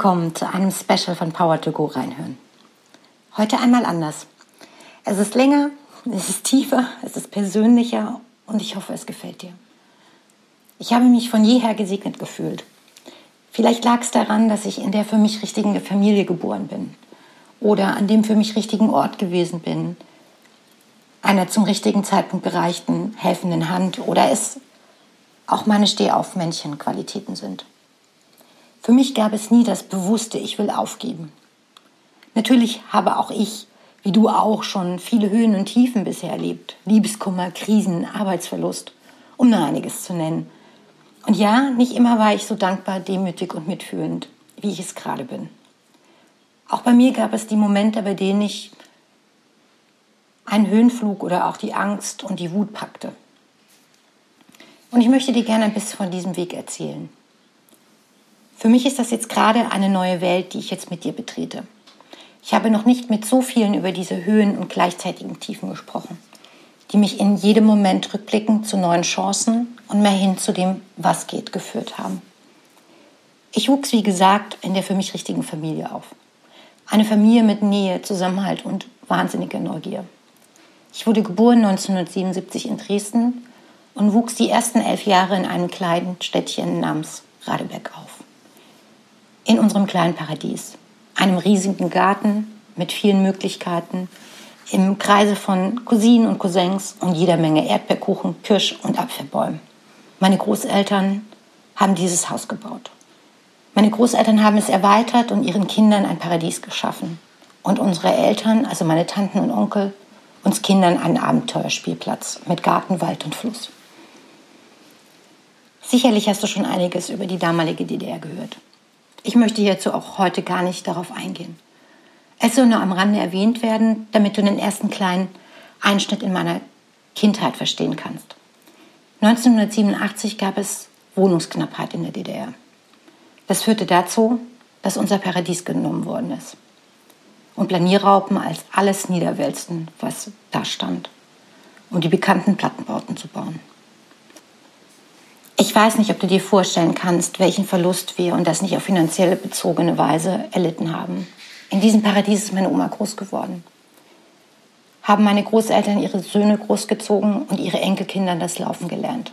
Willkommen zu einem Special von Power to Go reinhören. Heute einmal anders. Es ist länger, es ist tiefer, es ist persönlicher und ich hoffe, es gefällt dir. Ich habe mich von jeher gesegnet gefühlt. Vielleicht lag es daran, dass ich in der für mich richtigen Familie geboren bin oder an dem für mich richtigen Ort gewesen bin, einer zum richtigen Zeitpunkt gereichten, helfenden Hand oder es auch meine Stehaufmännchen-Qualitäten sind. Für mich gab es nie das bewusste Ich will aufgeben. Natürlich habe auch ich, wie du auch, schon viele Höhen und Tiefen bisher erlebt. Liebeskummer, Krisen, Arbeitsverlust, um nur einiges zu nennen. Und ja, nicht immer war ich so dankbar, demütig und mitfühlend, wie ich es gerade bin. Auch bei mir gab es die Momente, bei denen ich einen Höhenflug oder auch die Angst und die Wut packte. Und ich möchte dir gerne ein bisschen von diesem Weg erzählen. Für mich ist das jetzt gerade eine neue Welt, die ich jetzt mit dir betrete. Ich habe noch nicht mit so vielen über diese Höhen und gleichzeitigen Tiefen gesprochen, die mich in jedem Moment rückblickend zu neuen Chancen und mehr hin zu dem, was geht, geführt haben. Ich wuchs, wie gesagt, in der für mich richtigen Familie auf. Eine Familie mit Nähe, Zusammenhalt und wahnsinniger Neugier. Ich wurde geboren 1977 in Dresden und wuchs die ersten elf Jahre in einem kleinen Städtchen namens Radeberg auf in unserem kleinen Paradies. Einem riesigen Garten mit vielen Möglichkeiten, im Kreise von Cousinen und Cousins und jeder Menge Erdbeerkuchen, Kirsch- und Apfelbäumen. Meine Großeltern haben dieses Haus gebaut. Meine Großeltern haben es erweitert und ihren Kindern ein Paradies geschaffen. Und unsere Eltern, also meine Tanten und Onkel, uns Kindern einen Abenteuerspielplatz mit Garten, Wald und Fluss. Sicherlich hast du schon einiges über die damalige DDR gehört. Ich möchte hierzu auch heute gar nicht darauf eingehen. Es soll nur am Rande erwähnt werden, damit du den ersten kleinen Einschnitt in meiner Kindheit verstehen kannst. 1987 gab es Wohnungsknappheit in der DDR. Das führte dazu, dass unser Paradies genommen worden ist. Und Planierraupen als alles niederwälzten, was da stand, um die bekannten Plattenbauten zu bauen. Ich weiß nicht, ob du dir vorstellen kannst, welchen Verlust wir und das nicht auf finanzielle bezogene Weise erlitten haben. In diesem Paradies ist meine Oma groß geworden. Haben meine Großeltern ihre Söhne großgezogen und ihre Enkelkinder das Laufen gelernt.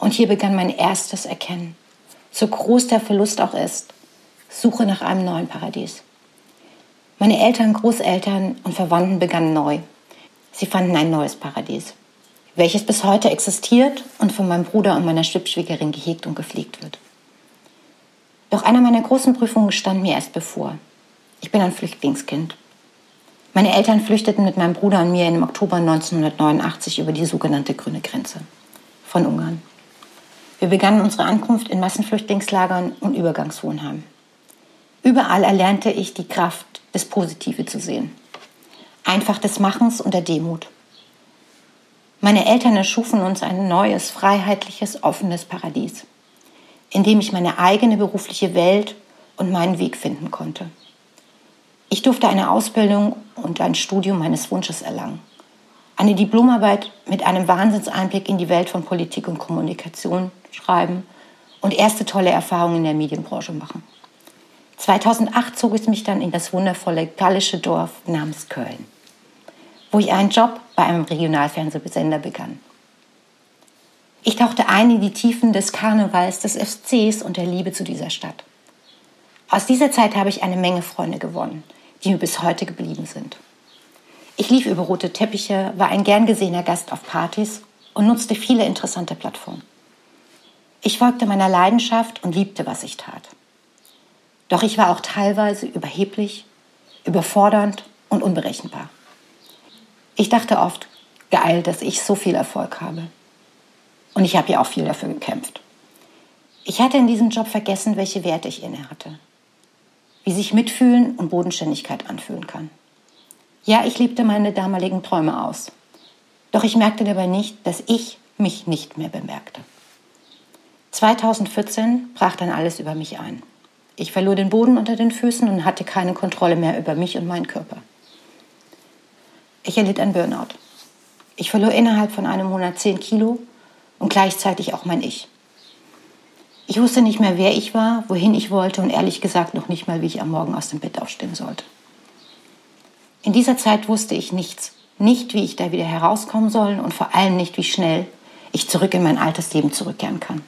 Und hier begann mein erstes Erkennen. So groß der Verlust auch ist, Suche nach einem neuen Paradies. Meine Eltern, Großeltern und Verwandten begannen neu. Sie fanden ein neues Paradies welches bis heute existiert und von meinem Bruder und meiner Stippschwiegerin gehegt und gepflegt wird. Doch einer meiner großen Prüfungen stand mir erst bevor. Ich bin ein Flüchtlingskind. Meine Eltern flüchteten mit meinem Bruder und mir im Oktober 1989 über die sogenannte grüne Grenze von Ungarn. Wir begannen unsere Ankunft in Massenflüchtlingslagern und Übergangswohnheimen. Überall erlernte ich die Kraft, das Positive zu sehen. Einfach des Machens und der Demut. Meine Eltern erschufen uns ein neues, freiheitliches, offenes Paradies, in dem ich meine eigene berufliche Welt und meinen Weg finden konnte. Ich durfte eine Ausbildung und ein Studium meines Wunsches erlangen. Eine Diplomarbeit mit einem Wahnsinnseinblick in die Welt von Politik und Kommunikation schreiben und erste tolle Erfahrungen in der Medienbranche machen. 2008 zog es mich dann in das wundervolle gallische Dorf namens Köln wo ich einen Job bei einem Regionalfernsehsender begann. Ich tauchte ein in die Tiefen des Karnevals, des FCs und der Liebe zu dieser Stadt. Aus dieser Zeit habe ich eine Menge Freunde gewonnen, die mir bis heute geblieben sind. Ich lief über rote Teppiche, war ein gern gesehener Gast auf Partys und nutzte viele interessante Plattformen. Ich folgte meiner Leidenschaft und liebte, was ich tat. Doch ich war auch teilweise überheblich, überfordernd und unberechenbar. Ich dachte oft, geil, dass ich so viel Erfolg habe. Und ich habe ja auch viel dafür gekämpft. Ich hatte in diesem Job vergessen, welche Werte ich inne hatte. Wie sich Mitfühlen und Bodenständigkeit anfühlen kann. Ja, ich lebte meine damaligen Träume aus. Doch ich merkte dabei nicht, dass ich mich nicht mehr bemerkte. 2014 brach dann alles über mich ein. Ich verlor den Boden unter den Füßen und hatte keine Kontrolle mehr über mich und meinen Körper. Ich erlitt ein Burnout. Ich verlor innerhalb von einem Monat 10 Kilo und gleichzeitig auch mein Ich. Ich wusste nicht mehr, wer ich war, wohin ich wollte und ehrlich gesagt noch nicht mal, wie ich am Morgen aus dem Bett aufstehen sollte. In dieser Zeit wusste ich nichts. Nicht, wie ich da wieder herauskommen soll und vor allem nicht, wie schnell ich zurück in mein altes Leben zurückkehren kann.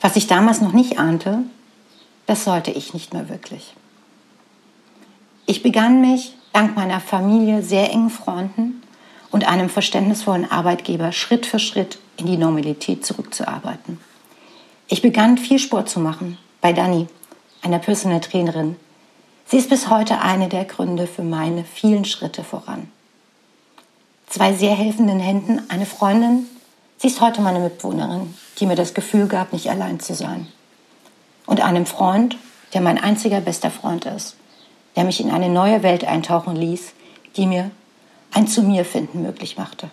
Was ich damals noch nicht ahnte, das sollte ich nicht mehr wirklich. Ich begann mich dank meiner Familie, sehr engen Freunden und einem verständnisvollen Arbeitgeber Schritt für Schritt in die Normalität zurückzuarbeiten. Ich begann viel Sport zu machen bei Dani, einer Personal Trainerin. Sie ist bis heute eine der Gründe für meine vielen Schritte voran. Zwei sehr helfenden Händen, eine Freundin, sie ist heute meine Mitbewohnerin, die mir das Gefühl gab, nicht allein zu sein. Und einem Freund, der mein einziger bester Freund ist, der mich in eine neue Welt eintauchen ließ, die mir ein Zu mir finden möglich machte.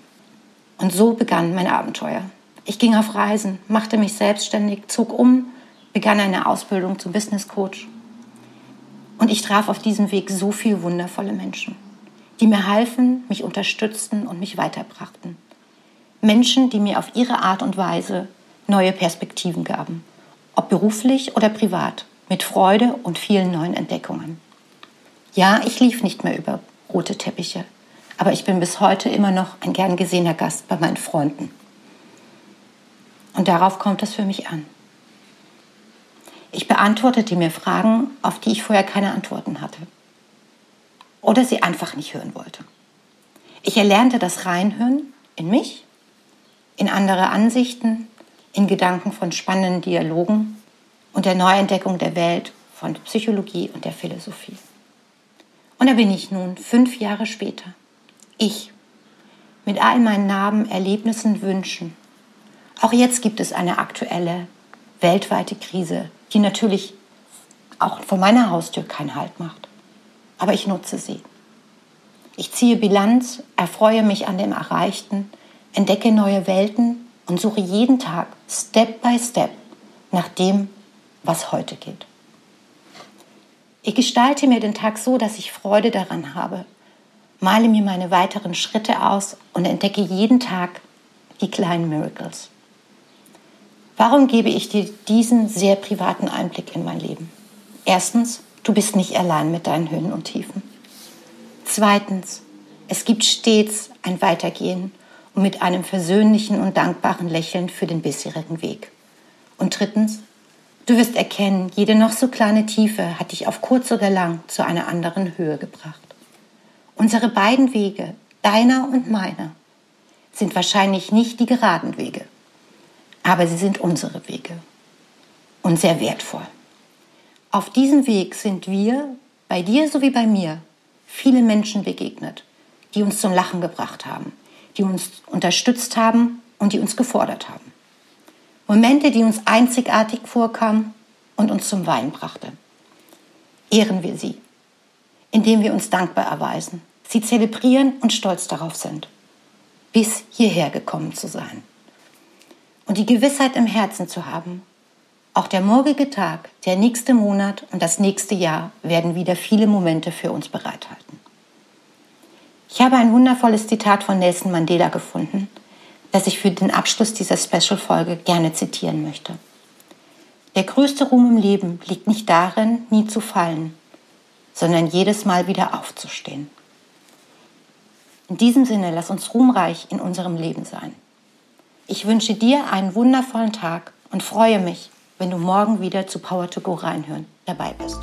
Und so begann mein Abenteuer. Ich ging auf Reisen, machte mich selbstständig, zog um, begann eine Ausbildung zum Business Coach. Und ich traf auf diesem Weg so viele wundervolle Menschen, die mir halfen, mich unterstützten und mich weiterbrachten. Menschen, die mir auf ihre Art und Weise neue Perspektiven gaben, ob beruflich oder privat, mit Freude und vielen neuen Entdeckungen. Ja, ich lief nicht mehr über rote Teppiche, aber ich bin bis heute immer noch ein gern gesehener Gast bei meinen Freunden. Und darauf kommt es für mich an. Ich beantwortete mir Fragen, auf die ich vorher keine Antworten hatte. Oder sie einfach nicht hören wollte. Ich erlernte das Reinhören in mich, in andere Ansichten, in Gedanken von spannenden Dialogen und der Neuentdeckung der Welt von Psychologie und der Philosophie. Und da bin ich nun, fünf Jahre später. Ich. Mit all meinen Narben, Erlebnissen, Wünschen. Auch jetzt gibt es eine aktuelle, weltweite Krise, die natürlich auch vor meiner Haustür keinen Halt macht. Aber ich nutze sie. Ich ziehe Bilanz, erfreue mich an dem Erreichten, entdecke neue Welten und suche jeden Tag, Step by Step, nach dem, was heute geht. Ich gestalte mir den Tag so, dass ich Freude daran habe, male mir meine weiteren Schritte aus und entdecke jeden Tag die kleinen Miracles. Warum gebe ich dir diesen sehr privaten Einblick in mein Leben? Erstens, du bist nicht allein mit deinen Höhen und Tiefen. Zweitens, es gibt stets ein Weitergehen und mit einem versöhnlichen und dankbaren Lächeln für den bisherigen Weg. Und drittens, Du wirst erkennen, jede noch so kleine Tiefe hat dich auf kurz oder lang zu einer anderen Höhe gebracht. Unsere beiden Wege, deiner und meiner, sind wahrscheinlich nicht die geraden Wege, aber sie sind unsere Wege und sehr wertvoll. Auf diesem Weg sind wir, bei dir sowie bei mir, viele Menschen begegnet, die uns zum Lachen gebracht haben, die uns unterstützt haben und die uns gefordert haben. Momente, die uns einzigartig vorkamen und uns zum Wein brachte. Ehren wir sie, indem wir uns dankbar erweisen, sie zelebrieren und stolz darauf sind, bis hierher gekommen zu sein. Und die Gewissheit im Herzen zu haben, auch der morgige Tag, der nächste Monat und das nächste Jahr werden wieder viele Momente für uns bereithalten. Ich habe ein wundervolles Zitat von Nelson Mandela gefunden, das ich für den Abschluss dieser Special-Folge gerne zitieren möchte. Der größte Ruhm im Leben liegt nicht darin, nie zu fallen, sondern jedes Mal wieder aufzustehen. In diesem Sinne, lass uns ruhmreich in unserem Leben sein. Ich wünsche dir einen wundervollen Tag und freue mich, wenn du morgen wieder zu Power to Go reinhören dabei bist.